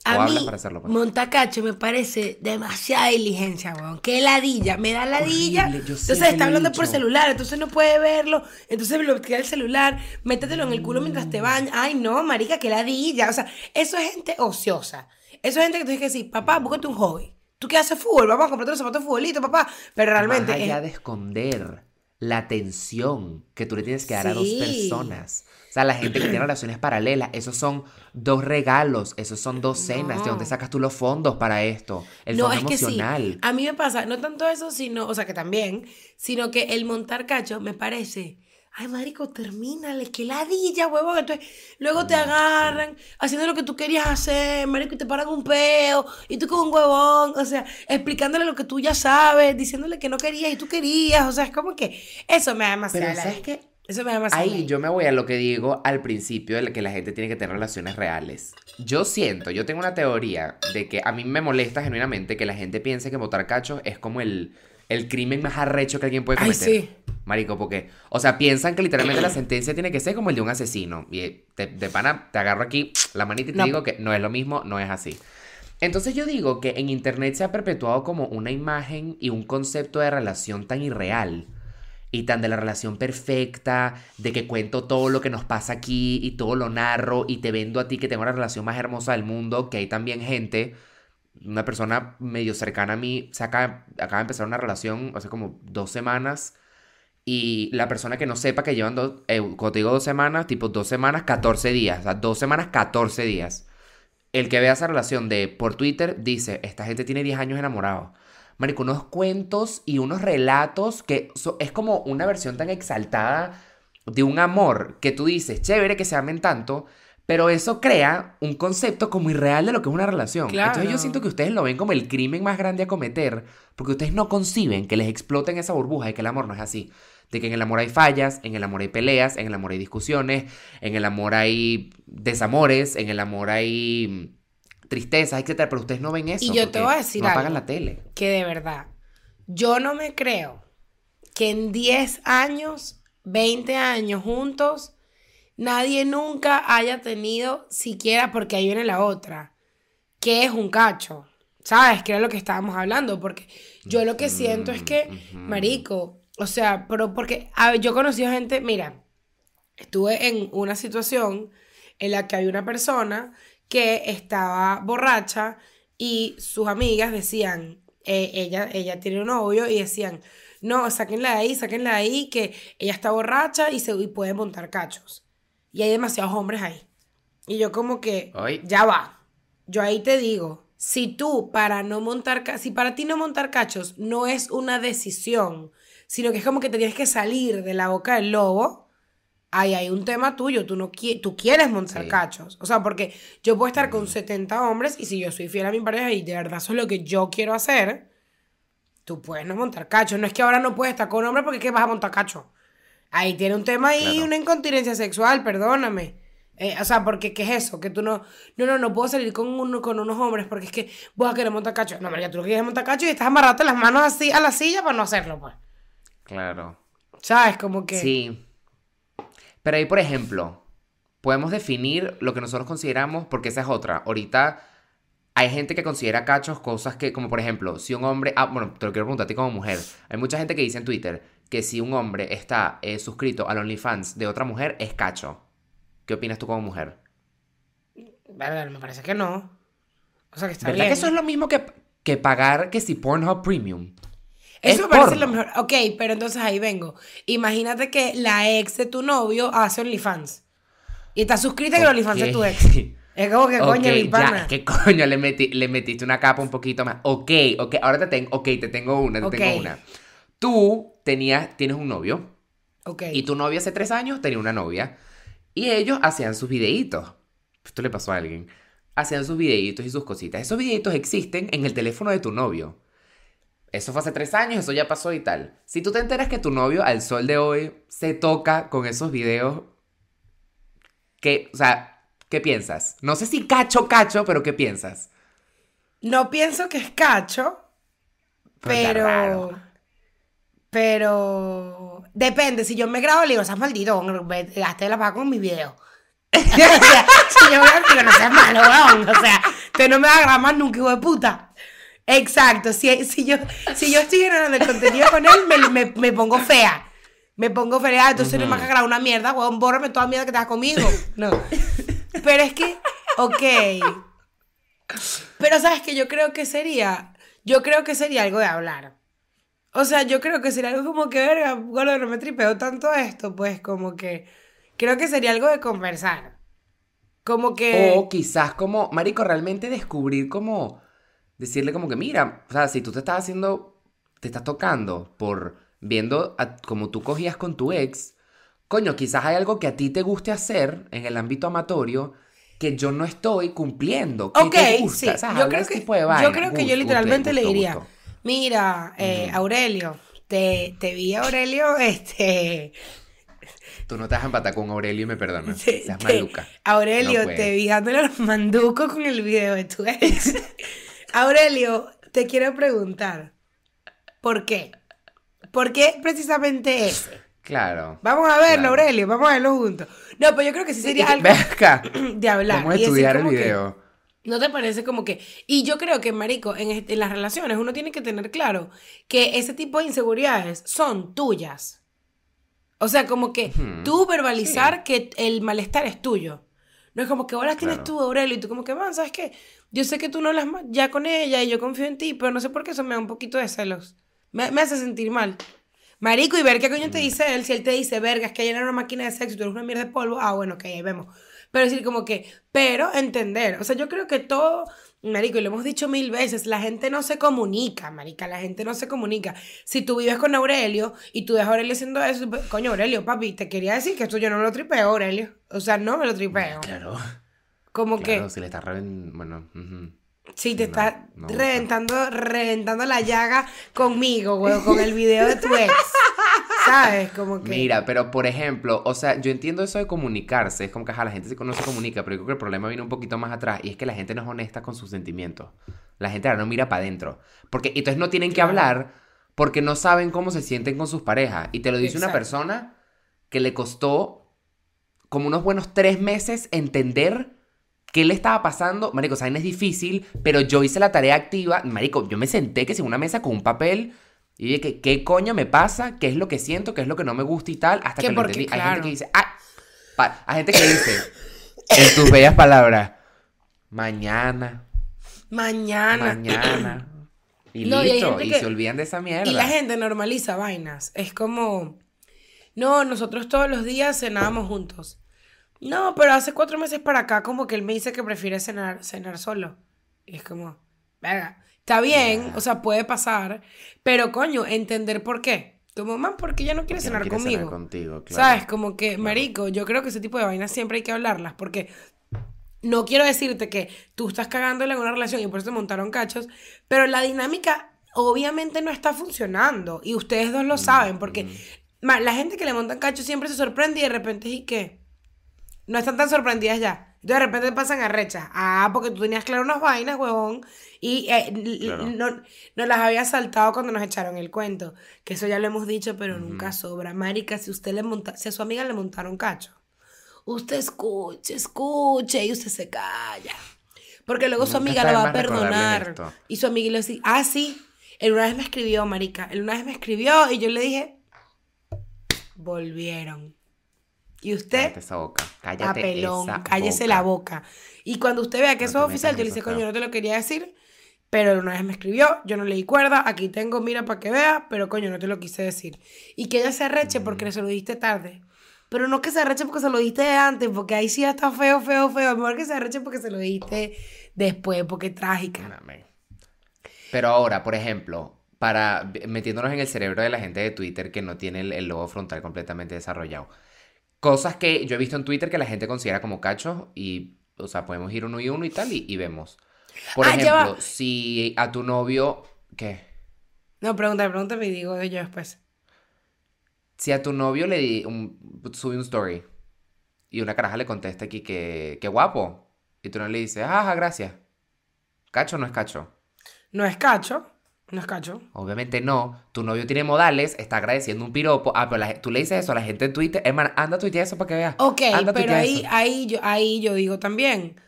A mí, para hacerlo, pues. Montacacho me parece demasiada diligencia, weón. Qué ladilla, me da ladilla. Horrible, entonces lo está hablando por celular, entonces no puede verlo. Entonces bloquea el celular, métetelo en el culo mientras te bañas. Ay, no, marica, qué ladilla. O sea, eso es gente ociosa. Eso es gente que tú dices que sí, papá, búscate un hobby. ¿Tú qué haces fútbol? Vamos a comprarte los zapatos de futbolito, papá. Pero realmente Más allá es- de esconder la atención que tú le tienes que dar a dos personas. O sea, la gente que tiene relaciones paralelas, esos son dos regalos, esos son dos cenas. ¿De dónde sacas tú los fondos para esto? El no, fondo es que emocional. sí. A mí me pasa, no tanto eso, sino, o sea, que también, sino que el montar cacho me parece, ay, marico, termínale, que ladilla, huevón. Entonces, luego te agarran haciendo lo que tú querías hacer, marico, y te paran un peo, y tú con un huevón, o sea, explicándole lo que tú ya sabes, diciéndole que no querías y tú querías, o sea, es como que eso me da demasiado. Pero ¿sabes qué? Eso me da demasiado. Ahí yo me voy a lo que digo al principio de que la gente tiene que tener relaciones reales. Yo siento, yo tengo una teoría de que a mí me molesta genuinamente que la gente piense que botar cachos es como el, el crimen más arrecho que alguien puede Ay, cometer. sí. Marico, porque, o sea, piensan que literalmente la sentencia tiene que ser como el de un asesino. Y eh, te, de pana, te agarro aquí la manita y te No. digo que no es lo mismo, no es así. Entonces yo digo que en internet se ha perpetuado como una imagen y un concepto de relación tan irreal y tan de la relación perfecta, de que cuento todo lo que nos pasa aquí y todo lo narro y te vendo a ti que tengo la relación más hermosa del mundo, que hay también gente, una persona medio cercana a mí, se acaba, acaba de empezar una relación hace como dos semanas y la persona que no sepa que llevan dos, eh, digo dos semanas, tipo dos semanas, 14 días, o sea, dos semanas, 14 días. El que vea esa relación de por Twitter dice, esta gente tiene 10 años enamorado. Marico, unos cuentos y unos relatos que so- es como una versión tan exaltada de un amor que tú dices, chévere que se amen tanto, Pero eso crea un concepto como irreal de lo que es una relación. Entonces yo siento que ustedes lo ven como el crimen más grande a cometer, porque ustedes no conciben que les exploten esa burbuja y que el amor no es así. De que en el amor hay fallas, en el amor hay peleas, en el amor hay discusiones, en el amor hay desamores, en el amor hay mm, tristezas, etcétera. Pero ustedes no ven eso. Y yo te voy a decir no apagan algo. la tele. que de verdad, yo no me creo que en 10 años, 20 años juntos, nadie nunca haya tenido, siquiera porque ahí viene la otra, que es un cacho. ¿Sabes? Que era lo que estábamos hablando, porque yo lo que siento es que, marico, o sea, pero porque a yo he conocido gente, mira, estuve en una situación en la que había una persona que estaba borracha y sus amigas decían, eh, ella, ella tiene un novio y decían, no, sáquenla de ahí, sáquenla de ahí, que ella está borracha y, se, y puede montar cachos. Y hay demasiados hombres ahí. Y yo como que, Ay. ya va. Yo ahí te digo, si tú para no montar, si para ti no montar cachos no es una decisión, sino que es como que te tienes que salir de la boca del lobo, ahí hay un tema tuyo, tú, no qui- tú quieres montar Sí. cachos. O sea, porque yo puedo estar con 70 hombres y si yo soy fiel a mi pareja y de verdad eso es lo que yo quiero hacer, tú puedes no montar cachos. No es que ahora no puedes estar con hombres porque es que vas a montar cacho. Ahí tiene un tema ahí, Claro. una incontinencia sexual, perdóname. Eh, o sea, porque ¿qué es eso? Que tú no, no, no, no puedo salir con, uno, con unos hombres porque es que vos a querer montar cacho. No, María, tú lo quieres montar cacho y estás amarrate las manos así a la silla para no hacerlo, pues. Claro. ¿Sabes? Como que... Sí. Pero ahí, por ejemplo, podemos definir lo que nosotros consideramos, porque esa es otra. Ahorita hay gente que considera cachos cosas que, como por ejemplo, si un hombre. Ah, bueno, te lo quiero preguntar a ti como mujer. Hay mucha gente que dice en Twitter que si un hombre está eh, suscrito al OnlyFans de otra mujer, es cacho. ¿Qué opinas tú como mujer? Me parece que no. O sea, que está ¿Verdad bien. que eso es lo mismo que, que pagar que si Pornhub Premium? Eso Es parece porno. lo mejor. Ok, pero entonces ahí vengo. Imagínate que la ex de tu novio hace OnlyFans. Y está suscrita en el OnlyFans de tu ex. Es como que coño, mi ya, pana. ¿qué coño? Le, metí- le metiste una capa un poquito más. Ok, ok, ahora te tengo, ok, te tengo una, te tengo una. Tú tenías, tienes un novio Ok. y tu novio hace tres años tenía una novia y ellos hacían sus videitos. Esto le pasó a alguien. Hacían sus videitos y sus cositas. Esos videitos existen en el teléfono de tu novio. Eso fue hace tres años, eso ya pasó y tal. Si tú te enteras que tu novio al sol de hoy se toca con esos videos, ¿qué, o sea, ¿qué piensas? No sé si cacho, cacho, pero ¿qué piensas? No pienso que es cacho, Pero pero. Pero. Depende. Si yo me grabo, le digo, seas maldito, gasté la paga con mis videos. o sea, si yo me grabo, digo, no seas malo, weón. O sea, usted no me va a grabar más nunca, hijo de puta. Exacto. Si, si, yo, si yo estoy generando el contenido con él, me, me, me pongo fea. Me pongo fea. Ah, Entonces no me vas a grabar una mierda, weón. Bórrame toda mierda que te das conmigo. No. Pero es que, ok. Pero sabes que yo creo que sería, yo creo que sería algo de hablar. O sea, yo creo que sería algo como que, verga, gordo, no me tripeo tanto esto, pues como que, creo que sería algo de conversar. Como que, O quizás como, marico, realmente descubrir como, decirle como que, mira, o sea, si tú te estás haciendo, te estás tocando por viendo a- como tú cogías con tu ex, coño, quizás hay algo que a ti te guste hacer en el ámbito amatorio que yo no estoy cumpliendo. ¿Qué ok, te gusta? sí, yo creo que, tipo de yo creo que yo Gusto, literalmente le diría, gusto. Mira, eh, Aurelio, te, te vi Aurelio, este, Tú no te vas a empatar con Aurelio y me perdonas. te- Seas te- maluca. Aurelio, No te vi dándole los manducos con el video de tu ex. Aurelio, te quiero preguntar, ¿por qué? ¿Por qué precisamente ese? Claro. Vamos a verlo, Claro. Aurelio, vamos a verlo juntos. No, pero yo creo que sí sería algo acá. de hablar. Vamos a estudiar el como que, video. ¿No te parece como que.? Y yo creo que, Marico, en, este- en las relaciones uno tiene que tener claro que ese tipo de inseguridades son tuyas. O sea, como que tú verbalizar que el malestar es tuyo. No es como que ahora tienes Claro. tú, Aurelio, y tú como que, man, ¿sabes qué? Yo sé que tú no hablas ya con ella y yo confío en ti, pero no sé por qué eso me da un poquito de celos. Me, me hace sentir mal. Marico, y ver qué coño te dice él. Si él te dice, verga, es que ella era una máquina de sexo y tú eres una mierda de polvo, ah, bueno, ok, ahí vemos. Pero decir como que, pero entender. O sea, yo creo que todo, marico, y lo hemos dicho mil veces, la gente no se comunica, marica, la gente no se comunica. Si tú vives con Aurelio y tú ves a Aurelio haciendo eso, pues, coño, Aurelio, papi, te quería decir que esto yo no me lo tripeo, Aurelio. O sea, no me lo tripeo. Claro. Como Claro, que... si le está reven... Bueno, ujú. Sí, te No, está no gusta. reventando, reventando la llaga conmigo, güey, con el video de tu ex. ¿Sabes? Como que. Mira, pero por ejemplo, o sea, yo entiendo eso de comunicarse, es como que ajá, la gente se- no se comunica, pero yo creo que el problema viene un poquito más atrás y es que la gente no es honesta con sus sentimientos. La gente ahora no mira para adentro. Porque entonces no tienen que hablar porque no saben cómo se sienten con sus parejas. Y te lo dice una persona que le costó como unos buenos tres meses entender qué le estaba pasando. Marico, saben, es difícil, pero yo hice la tarea activa. Marico, yo me senté que si en una mesa con un papel y dije, ¿qué, ¿qué coño me pasa? ¿Qué es lo que siento? ¿Qué es lo que no me gusta y tal? Hasta Que que lo entendí. Hay gente que dice, ah, pa- hay gente que dice, en tus bellas palabras, mañana, Mañana. mañana. Y No, listo, y, que- se olvidan de esa mierda. Y la gente normaliza vainas. Es como. No, nosotros todos los días cenábamos juntos. No, pero hace cuatro meses para acá, como que él me dice que prefiere cenar, cenar solo. Y es como, verga, está bien, Ya. o sea, puede pasar, pero coño, entender por qué. Tu mamá, porque ya no quiere Que no cenar quiere conmigo. cenar contigo, claro. ¿Sabes? Como que, marico, yo creo que ese tipo de vainas siempre hay que hablarlas, porque no quiero decirte que tú estás cagándole en una relación y por eso te montaron cachos, pero la dinámica obviamente no está funcionando y ustedes dos lo saben, porque ma, la gente que le montan cachos siempre se sorprende y de repente es y qué. No están tan sorprendidas ya. Entonces de repente pasan a rechas. Ah, porque tú tenías claro unas vainas, huevón. Y eh, Claro. no, no las había saltado cuando nos echaron el cuento. Que eso ya lo hemos dicho, pero nunca sobra. Marica, si usted le monta, si a su amiga le montaron cacho, usted escuche, escuche y usted se calla. Porque luego su amiga de va a perdonar. Y su amiga le dice, ah, sí. Él una vez me escribió, marica. Él una vez me escribió y yo le dije, volvieron. Y usted, Cállate esa boca. Cállate papelón, esa cállese boca. la boca. Y cuando usted vea que No eso es oficial, yo le dice, coño, no te lo quería decir, pero una vez me escribió, yo no le di cuerda, aquí tengo, mira para que vea, pero coño, no te lo quise decir. Y que ella se arreche porque se lo diste tarde. Pero no que se arreche porque se lo diste antes, porque ahí sí ya está feo, feo, feo. Mejor que se arreche porque se lo diste después, porque es trágica. Amén. Pero ahora, por ejemplo, para metiéndonos en el cerebro de la gente de Twitter que no tiene el, el lobo frontal completamente desarrollado. Cosas que yo he visto en Twitter que la gente considera como cachos y, o sea, podemos ir uno y uno y tal y, y vemos. Por Ah, ejemplo, si a tu novio, ¿qué? No, pregúntame, pregúntame y digo yo después. Si a tu novio le di un, sube un story y una caraja le contesta aquí que, que guapo y tú no le dices, ajá, gracias. ¿Cacho o no es cacho? No es cacho, no es cacho. Obviamente no. Tu novio tiene modales, está agradeciendo un piropo. Ah, pero la tú le dices eso a la gente en Twitter. Hermano, anda a tuitear eso para que veas. Ok, Anda pero ahí, eso. ahí, yo, ahí yo digo también,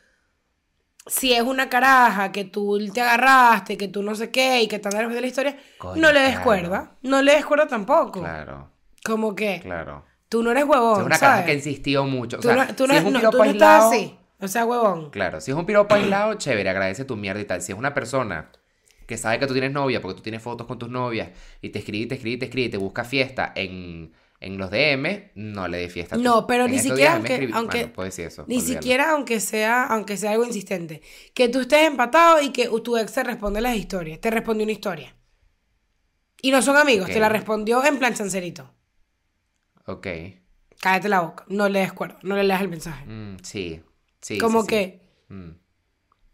si es una caraja que tú te agarraste, que tú no sé qué y que están nervioso de la historia, Coño, no le des claro. cuerda, no le des cuerda tampoco. Claro, Como que claro. tú no eres Si huevón, es una ¿sabes? caraja que insistió mucho. O tú sea, no, tú si no- es un no, piropo tú no aislado. estás así, o sea, huevón. Claro, si es un piropo aislado, chévere, agradece tu mierda y tal. Si es una persona que sabe que tú tienes novia porque tú tienes fotos con tus novias y te escribe, y te escribe, y te escribe y te busca fiesta en, en los DM, no le des fiesta. No, pero En ni siquiera aunque- escribí- aunque- Bueno, puedo decir eso. Ni siquiera aunque sea, aunque sea algo insistente. Que tú estés empatado y que tu ex te responde las historias, te respondió una historia. Y no son amigos, te la respondió en plan chancerito. Ok. Cállate la boca, no le des cuerda, no le leas el mensaje. Mm, sí, sí. como sí, sí. que, Mm,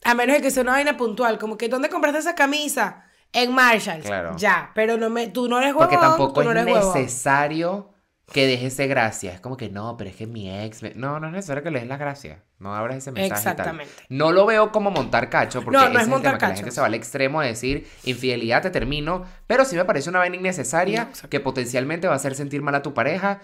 a menos de que sea una vaina puntual, como que, ¿dónde compraste esa camisa? En Marshalls. Claro. Ya, pero no me, tú no eres huevón, Porque tampoco no es huevón. necesario que dejes ese gracias. Es como que no, pero es que mi ex. me-". No, no es necesario que le des las gracias. No abras ese mensaje. y tal. Exactamente. No lo veo como montar cacho, porque No, no ese es el montar tema, que la cacho. gente se va al extremo de decir infidelidad, te termino. Pero sí me parece una vaina innecesaria que potencialmente va a hacer sentir mal a tu pareja.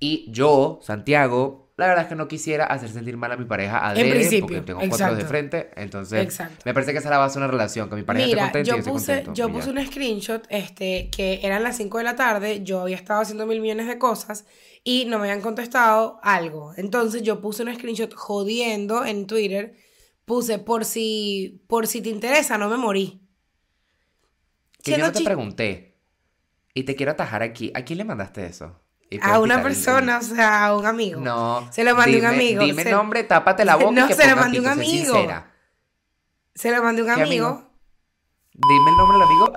Y yo, Santiago, la verdad es que no quisiera hacer sentir mal a mi pareja a principio, porque tengo cuatro de frente. Entonces, Exacto. me parece que esa es la base de una relación, que mi pareja Mira, esté contenta y yo yo esté puse, contento. yo y puse un screenshot este, que eran las 5 de la tarde, yo había estado haciendo mil millones de cosas y no me habían contestado algo. Entonces yo puse un screenshot jodiendo en Twitter, puse por si, por si te interesa, no me morí. Que yo no te pregunté. Y te quiero atajar aquí. ¿A quién le mandaste eso? A una el- persona, o sea, a un amigo. No. Se lo mandé a un amigo. Dime Se- nombre, tápate la boca No, y que se lo mandé a un amigo. sincera. Se lo mandé a un ¿Qué amigo. amigo? Dime el nombre del amigo.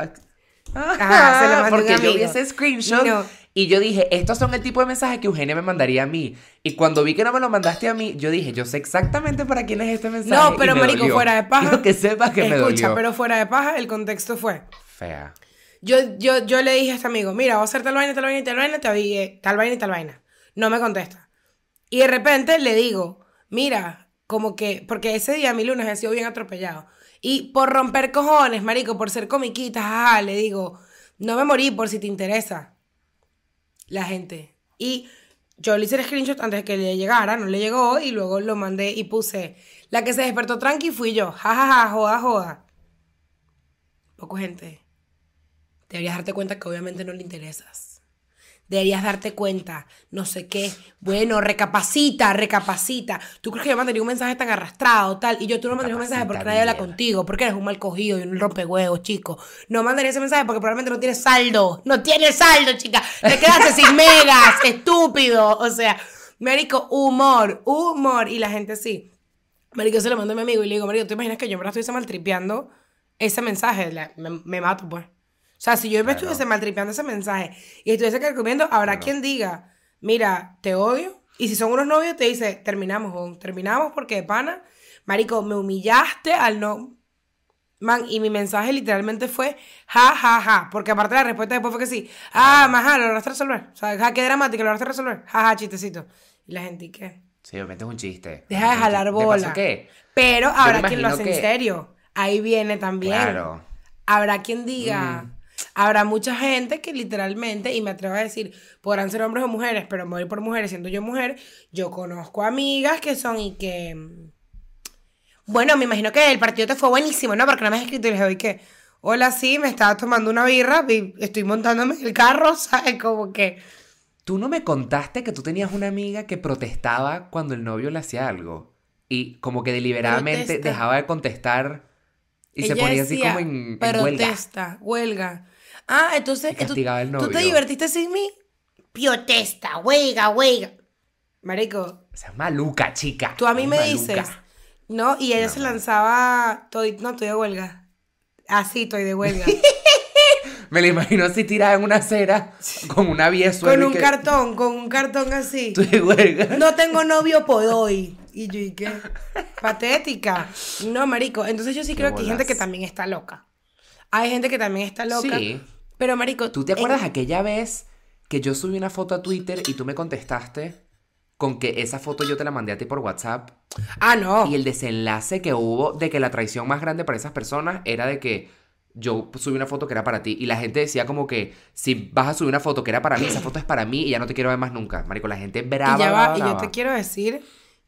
Ajá, se lo mandé a un Porque yo vi amigo. ese screenshot No. y yo dije, estos son el tipo de mensajes que Eugenia me mandaría a mí. Y cuando vi que no me lo mandaste a mí, yo dije, yo sé exactamente para quién es este mensaje. No, y pero me marico, dolió. fuera de paja. Quiero que sepas que me Escucha, pero fuera de paja, el contexto fue. Fea. Yo, yo, yo le dije a este amigo, mira, voy a hacer tal vaina, tal vaina tal vaina, te avisé, tal vaina y tal vaina. No me contesta. Y de repente le digo, mira, como que, porque ese día mi lunes ha sido bien atropellado. Y por romper cojones, marico, por ser comiquita, jaja, le digo, no me morí por si te interesa. La gente. Y yo le hice el screenshot antes de que le llegara, no le llegó, y luego lo mandé y puse, la que se despertó tranqui fui yo, jajaja, joda, joda. Poco gente. Deberías darte cuenta que obviamente no le interesas. Deberías darte cuenta, no sé qué. Bueno, recapacita, recapacita. ¿Tú crees que yo mandaría un mensaje tan arrastrado, tal? Y yo tú no mandarías un mensaje porque nadie habla contigo, porque eres un mal cogido y un rompehuevos, chico. No mandaría ese mensaje porque probablemente no tienes saldo. No tienes saldo, chica. Te quedaste sin megas, estúpido. O sea, Marico, humor, humor. Y la gente sí. Marico, se lo mando a mi amigo y le digo, Marico, ¿tú imaginas que yo me la estuviese maltripeando ese mensaje? La- me, me mato, pues. O sea, si yo me Claro. estuviese maltripeando ese mensaje y estuviese comiendo, habrá Claro. quien diga, mira, te odio. Y si son unos novios, te dice, terminamos, terminamos porque de pana, Marico, me humillaste al no. Man, y mi mensaje literalmente fue, ja, ja, ja. Porque aparte la respuesta después fue que sí. Ah, maja, lo lograste resolver. O sea, ja, qué dramática, lo lograste resolver. Ja, ja, chistecito. Y la gente, ¿y qué? Sí, obviamente es un chiste. Deja de jalar ¿De bola. paso qué? Pero habrá quien lo hace que- en serio. Ahí viene también. Claro. Habrá quien diga. Habrá mucha gente que literalmente, y me atrevo a decir, podrán ser hombres o mujeres, pero voy por mujeres, siendo yo mujer, yo conozco amigas que son y que. Bueno, me imagino que el partido te fue buenísimo, ¿no? Porque no me has escrito y les doy que. Hola, sí, me estaba tomando una birra y estoy montándome en el carro, ¿sabes? Como que. Tú no me contaste que tú tenías una amiga que protestaba cuando el novio le hacía algo. Y como que deliberadamente Protesta. dejaba de contestar y se ponía así como en, en huelga. Protesta, huelga. Ah, entonces. ¿tú, ¿Tú te divertiste sin mí? Protesta, huelga, huelga. Marico, O sea, maluca, chica. tú a mí me maluca. dices. ¿No? Y ella se lanzaba. Estoy, no, estoy de huelga. Así, estoy de huelga. Me la imagino así tirada en una acera con una vía con un que- cartón, con un cartón así. Estoy de huelga. No tengo novio por hoy. Y yo, ¿y qué? Patética. No, marico. Entonces yo sí creo que hay gente que también está loca. Hay gente que también está loca. Sí. Pero, marico. ¿Tú te en- acuerdas aquella vez que yo subí una foto a Twitter y tú me contestaste con que esa foto yo te la mandé a ti por WhatsApp? Ah, no. Y el desenlace que hubo de que la traición más grande para esas personas era de que yo subí una foto que era para ti y la gente decía como que si vas a subir una foto que era para mí, esa foto es para mí y ya no te quiero ver más nunca. Marico, la gente brava. y ya brava, va, y yo brava. te quiero decir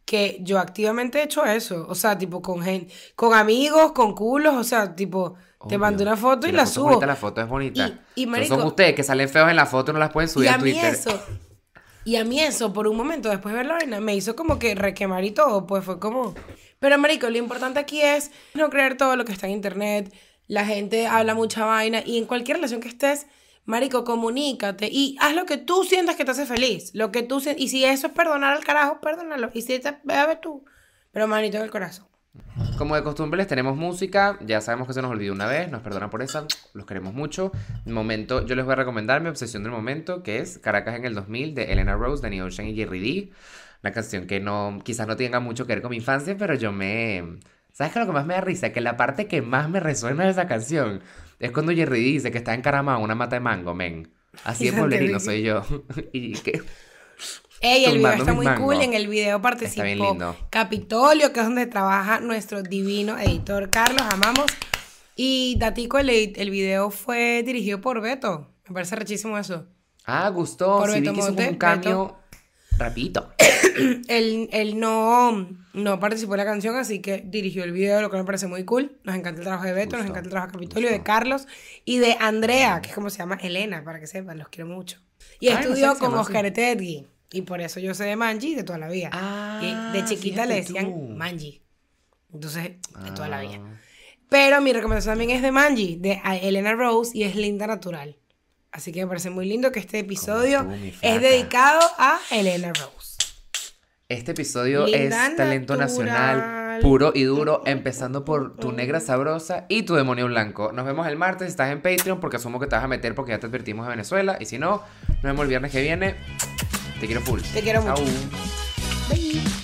que yo activamente he hecho eso. O sea, tipo, con gente, con amigos, con culos, o sea, tipo, te mando una foto y la, foto es subo. bonita, la foto es bonita. Y- y, marico- son ustedes que salen feos en la foto y no las pueden subir y a a mí Twitter. eso, y a mí eso, por un momento, después de ver la vaina, me hizo como que requemar y todo, pues fue como... Pero, marico, lo importante aquí es no creer todo lo que está en internet. La gente habla mucha vaina y en cualquier relación que estés, marico, comunícate y haz lo que tú sientas que te hace feliz. Lo que tú Y si eso es perdonar al carajo, perdónalo. Y si te bebe tú, pero manito en el corazón. Como de costumbre les tenemos música, ya sabemos que se nos olvidó una vez, nos perdonan por esa, los queremos mucho. Momento, yo les voy a recomendar mi obsesión del momento, que es Caracas en el 2000 de Elena Rose, Danny Ocean y Jerry D. Una canción que no, quizás no tenga mucho que ver con mi infancia, pero yo me... ¿Sabes qué es lo que más me da risa? Que la parte que más me resuena de esa canción es cuando Jerry dice que está encaramado en una mata de mango, men. Así de pueblerino soy yo. y que... Ey, el video está muy cool. En el video participó bien lindo. Capitolio, que es donde trabaja nuestro divino editor Carlos. Amamos. Y Datico, el, el video fue dirigido por Beto. Me parece rechísimo eso. Ah, gustó. Por Sí vi Beto que hizo un cambio rapidito. Él, él no, no participó en la canción, así que dirigió el video, lo que me parece muy cool. Nos encanta el trabajo de Beto, nos encanta el trabajo de Capitolio, de. Carlos y de Andrea, que es como se llama Elena, para que sepan, los quiero mucho. Y Ay, no estudió que se con. Oscar. Y por eso yo sé de Manji de toda la vida. Ah, y de chiquita le fíjate decían tú. Manji. Entonces, de toda la vida. Ah. Pero mi recomendación también es de Manji, de Elena Rose, y es Linda Natural. Así que me parece muy lindo que este episodio tú, es dedicado a Elena Rose. Este episodio Linda, es talento natural. nacional, puro y duro, empezando por tu negra sabrosa y tu demonio blanco. Nos vemos el martes, si estás en Patreon, porque asumo que te vas a meter porque ya te advertimos de Venezuela. Y si no, nos vemos el viernes que viene. Te quiero full. Te quiero mucho. Chau. Bye.